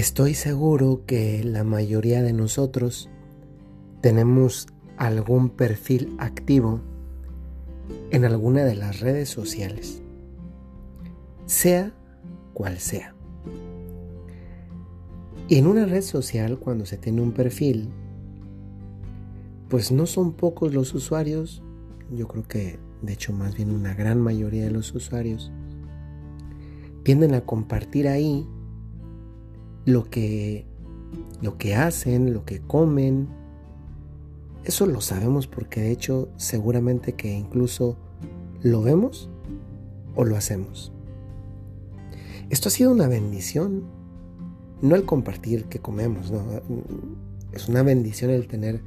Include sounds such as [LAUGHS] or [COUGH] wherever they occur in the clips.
Estoy seguro que la mayoría de nosotros tenemos algún perfil activo en alguna de las redes sociales, sea cual sea. Y en una red social, cuando se tiene un perfil, pues no son pocos los usuarios, yo creo que de hecho más bien una gran mayoría de los usuarios, tienden a compartir ahí lo que, lo que hacen, lo que comen. Eso lo sabemos porque de hecho seguramente que incluso lo vemos o lo hacemos. Esto ha sido una bendición, no el compartir que comemos, no. Es una bendición el tener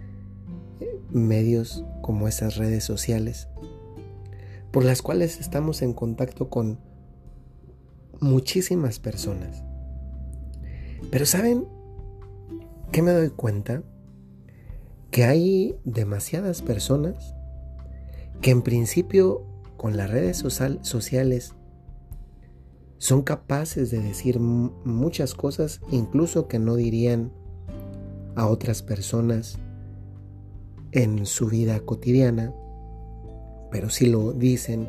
eh, medios como esas redes sociales por las cuales estamos en contacto con muchísimas personas. Pero ¿saben qué me doy cuenta? Que hay demasiadas personas que en principio con las redes sociales son capaces de decir muchas cosas, incluso que no dirían a otras personas en su vida cotidiana, pero sí lo dicen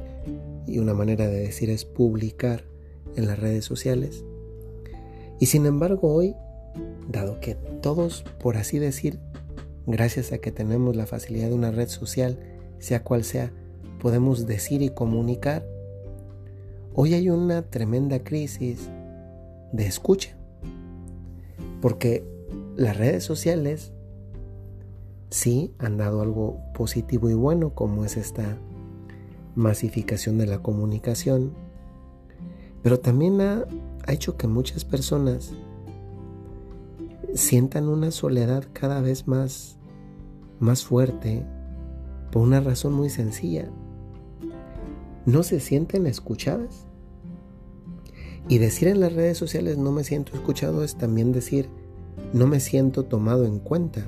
y una manera de decir es publicar en las redes sociales. Y sin embargo hoy, dado que todos, por así decir, gracias a que tenemos la facilidad de una red social, sea cual sea, podemos decir y comunicar, hoy hay una tremenda crisis de escucha. Porque las redes sociales sí han dado algo positivo y bueno, como es esta masificación de la comunicación, pero también ha, hecho que muchas personas sientan una soledad cada vez más, más fuerte por una razón muy sencilla. No se sienten escuchadas. Y decir en las redes sociales no me siento escuchado es también decir no me siento tomado en cuenta.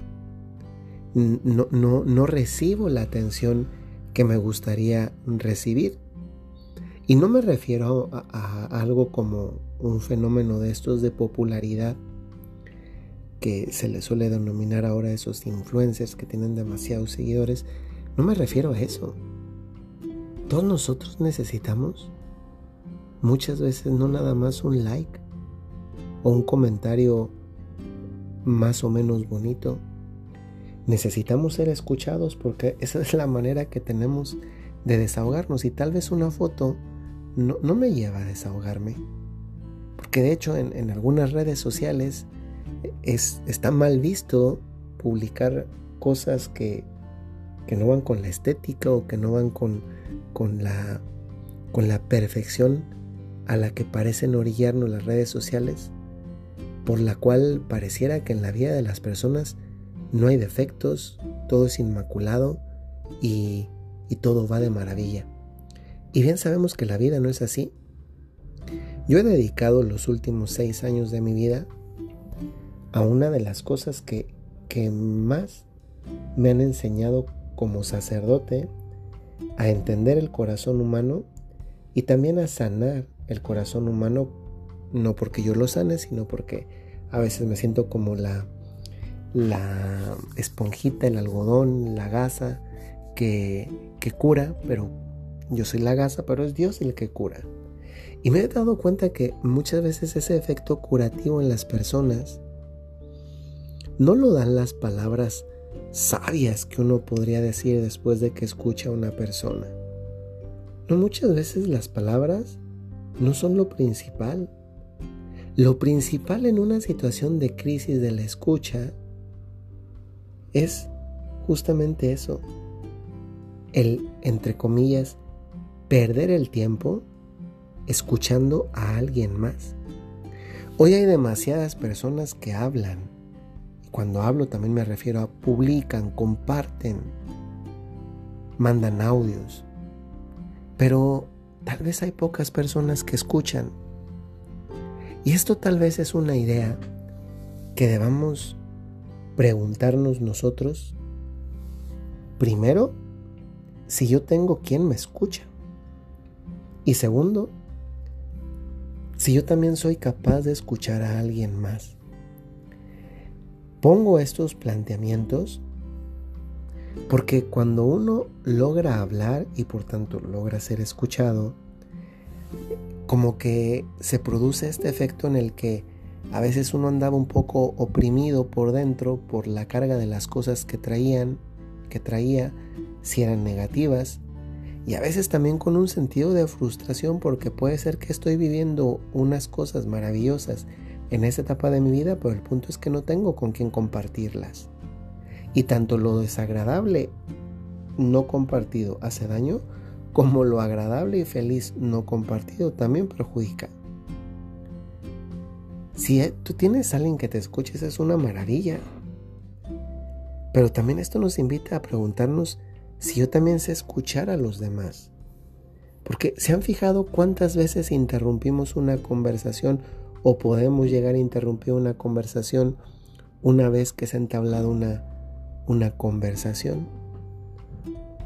No, no, no recibo la atención que me gustaría recibir. Y no me refiero a, algo como un fenómeno de estos de popularidad que se le suele denominar ahora esos influencers que tienen demasiados seguidores. No me refiero a eso. Todos nosotros necesitamos muchas veces no nada más un like o un comentario más o menos bonito. Necesitamos ser escuchados porque esa es la manera que tenemos de desahogarnos y tal vez una foto no, me lleva a desahogarme. Porque de hecho en, algunas redes sociales es, está mal visto publicar cosas que, que, no van con la estética o que no van con, con, la, con la perfección a la que parecen orillarnos las redes sociales, por la cual pareciera que en la vida de las personas no hay defectos, todo es inmaculado y, y todo va de maravilla. Y bien sabemos que la vida no es así. Yo he dedicado los últimos seis años de mi vida a una de las cosas que, que más me han enseñado como sacerdote a entender el corazón humano y también a sanar el corazón humano, no porque yo lo sane, sino porque a veces me siento como la, la esponjita, el algodón, la gasa que, que cura, pero yo soy la gasa, pero es Dios el que cura. Y me he dado cuenta que muchas veces ese efecto curativo en las personas no lo dan las palabras sabias que uno podría decir después de que escucha a una persona. No muchas veces las palabras no son lo principal. Lo principal en una situación de crisis de la escucha es justamente eso. El, entre comillas, perder el tiempo escuchando a alguien más. Hoy hay demasiadas personas que hablan. Y cuando hablo también me refiero a publican, comparten, mandan audios. Pero tal vez hay pocas personas que escuchan. Y esto tal vez es una idea que debamos preguntarnos nosotros. Primero, si yo tengo quien me escucha. Y segundo, si yo también soy capaz de escuchar a alguien más. Pongo estos planteamientos porque cuando uno logra hablar y por tanto logra ser escuchado, como que se produce este efecto en el que a veces uno andaba un poco oprimido por dentro por la carga de las cosas que traían, que traía, si eran negativas, y a veces también con un sentido de frustración porque puede ser que estoy viviendo unas cosas maravillosas en esta etapa de mi vida, pero el punto es que no tengo con quién compartirlas. Y tanto lo desagradable no compartido hace daño, como lo agradable y feliz no compartido también perjudica. Si eh, tú tienes a alguien que te escuches es una maravilla. Pero también esto nos invita a preguntarnos si yo también sé escuchar a los demás. Porque se han fijado cuántas veces interrumpimos una conversación o podemos llegar a interrumpir una conversación una vez que se ha entablado una, una conversación.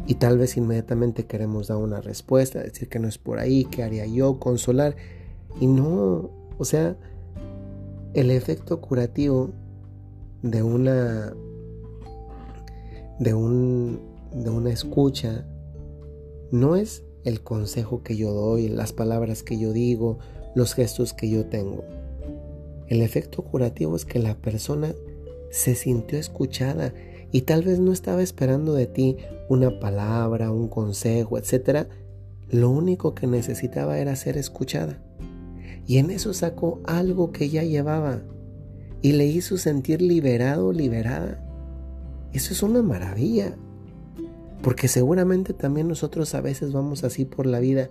Y tal vez inmediatamente queremos dar una respuesta, decir que no es por ahí, que haría yo, consolar. Y no, o sea, el efecto curativo de una de un de una escucha no es el consejo que yo doy, las palabras que yo digo, los gestos que yo tengo. El efecto curativo es que la persona se sintió escuchada y tal vez no estaba esperando de ti una palabra, un consejo, etc. Lo único que necesitaba era ser escuchada. Y en eso sacó algo que ya llevaba y le hizo sentir liberado, liberada. Eso es una maravilla. Porque seguramente también nosotros a veces vamos así por la vida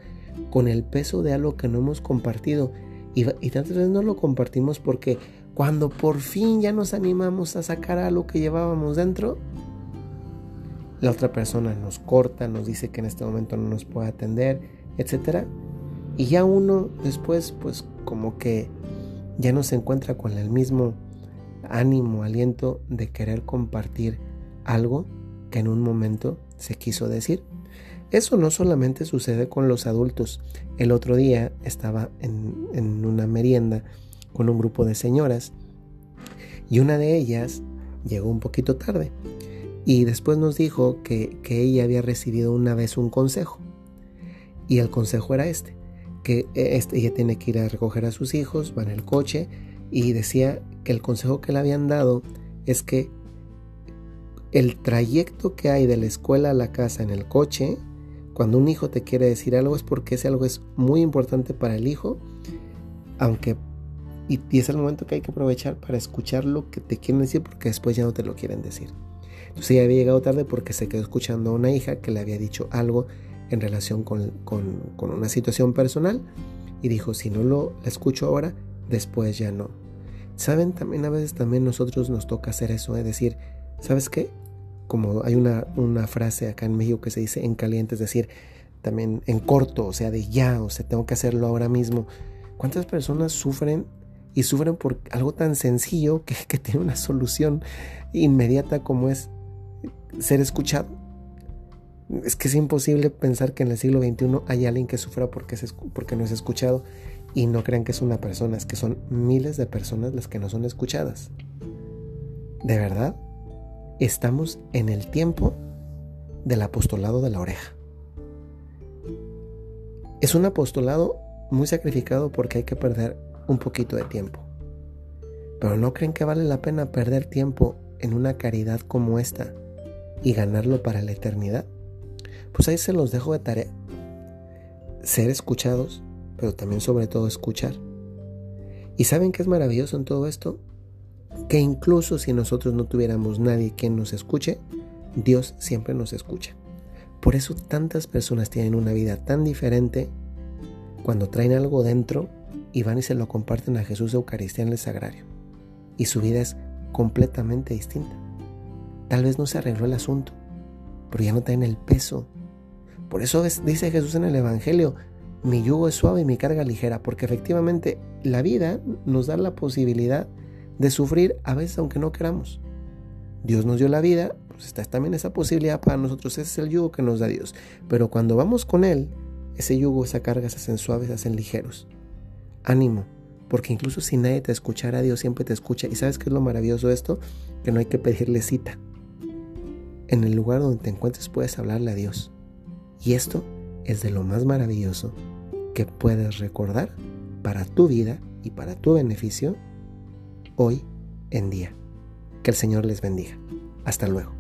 con el peso de algo que no hemos compartido. Y, tantas veces no lo compartimos porque cuando por fin ya nos animamos a sacar algo que llevábamos dentro, la otra persona nos corta, nos dice que en este momento no nos puede atender, etc. Y ya uno después, pues como que ya no se encuentra con el mismo ánimo, aliento de querer compartir algo que en un momento se quiso decir. Eso no solamente sucede con los adultos. El otro día estaba en, una merienda con un grupo de señoras y una de ellas llegó un poquito tarde y después nos dijo que, que ella había recibido una vez un consejo y el consejo era este que eh, este, ella tiene que ir a recoger a sus hijos, va en el coche y decía que el consejo que le habían dado es que el trayecto que hay de la escuela a la casa en el coche, cuando un hijo te quiere decir algo es porque ese algo es muy importante para el hijo, aunque y, es el momento que hay que aprovechar para escuchar lo que te quieren decir porque después ya no te lo quieren decir. Entonces ella había llegado tarde porque se quedó escuchando a una hija que le había dicho algo en relación con, una situación personal y dijo, si no lo escucho ahora, después ya no. Saben, también a veces también nosotros nos toca hacer eso, es decir, ¿sabes qué? Como hay una, una frase acá en México que se dice en caliente, es decir, también en corto, o sea, de ya, o sea, tengo que hacerlo ahora mismo. ¿Cuántas personas sufren y sufren por algo tan sencillo que, [LAUGHS] tiene una solución inmediata como es ser escuchado? Es que es imposible pensar que en el siglo XXI hay alguien que sufra porque, porque no es escuchado y no crean que es una persona, es que son miles de personas las que no son escuchadas. De verdad, estamos en el tiempo del apostolado de la oreja. Es un apostolado muy sacrificado porque hay que perder un poquito de tiempo. Pero ¿no creen que vale la pena perder tiempo en una caridad como esta y ganarlo para la eternidad? Pues ahí se los dejo de tarea. Ser escuchados, pero también sobre todo escuchar. ¿Y saben qué es maravilloso en todo esto? Que incluso si nosotros no tuviéramos nadie quien nos escuche, Dios siempre nos escucha. Por eso tantas personas tienen una vida tan diferente cuando traen algo dentro y van y se lo comparten a Jesús de Eucaristía en el sagrario. Y su vida es completamente distinta. Tal vez no se arregló el asunto, pero ya no tienen el peso por eso dice Jesús en el Evangelio, mi yugo es suave y mi carga ligera, porque efectivamente la vida nos da la posibilidad de sufrir a veces aunque no queramos. Dios nos dio la vida, pues está también esa posibilidad para nosotros, ese es el yugo que nos da Dios. Pero cuando vamos con Él, ese yugo, esa carga se hacen suaves, se hacen ligeros. Ánimo, Porque incluso si nadie te escuchara, Dios siempre te escucha. ¿Y sabes qué es lo maravilloso de esto? Que no hay que pedirle cita. En el lugar donde te encuentres puedes hablarle a Dios. Y esto es de lo más maravilloso que puedes recordar para tu vida y para tu beneficio hoy en día. Que el Señor les bendiga. Hasta luego.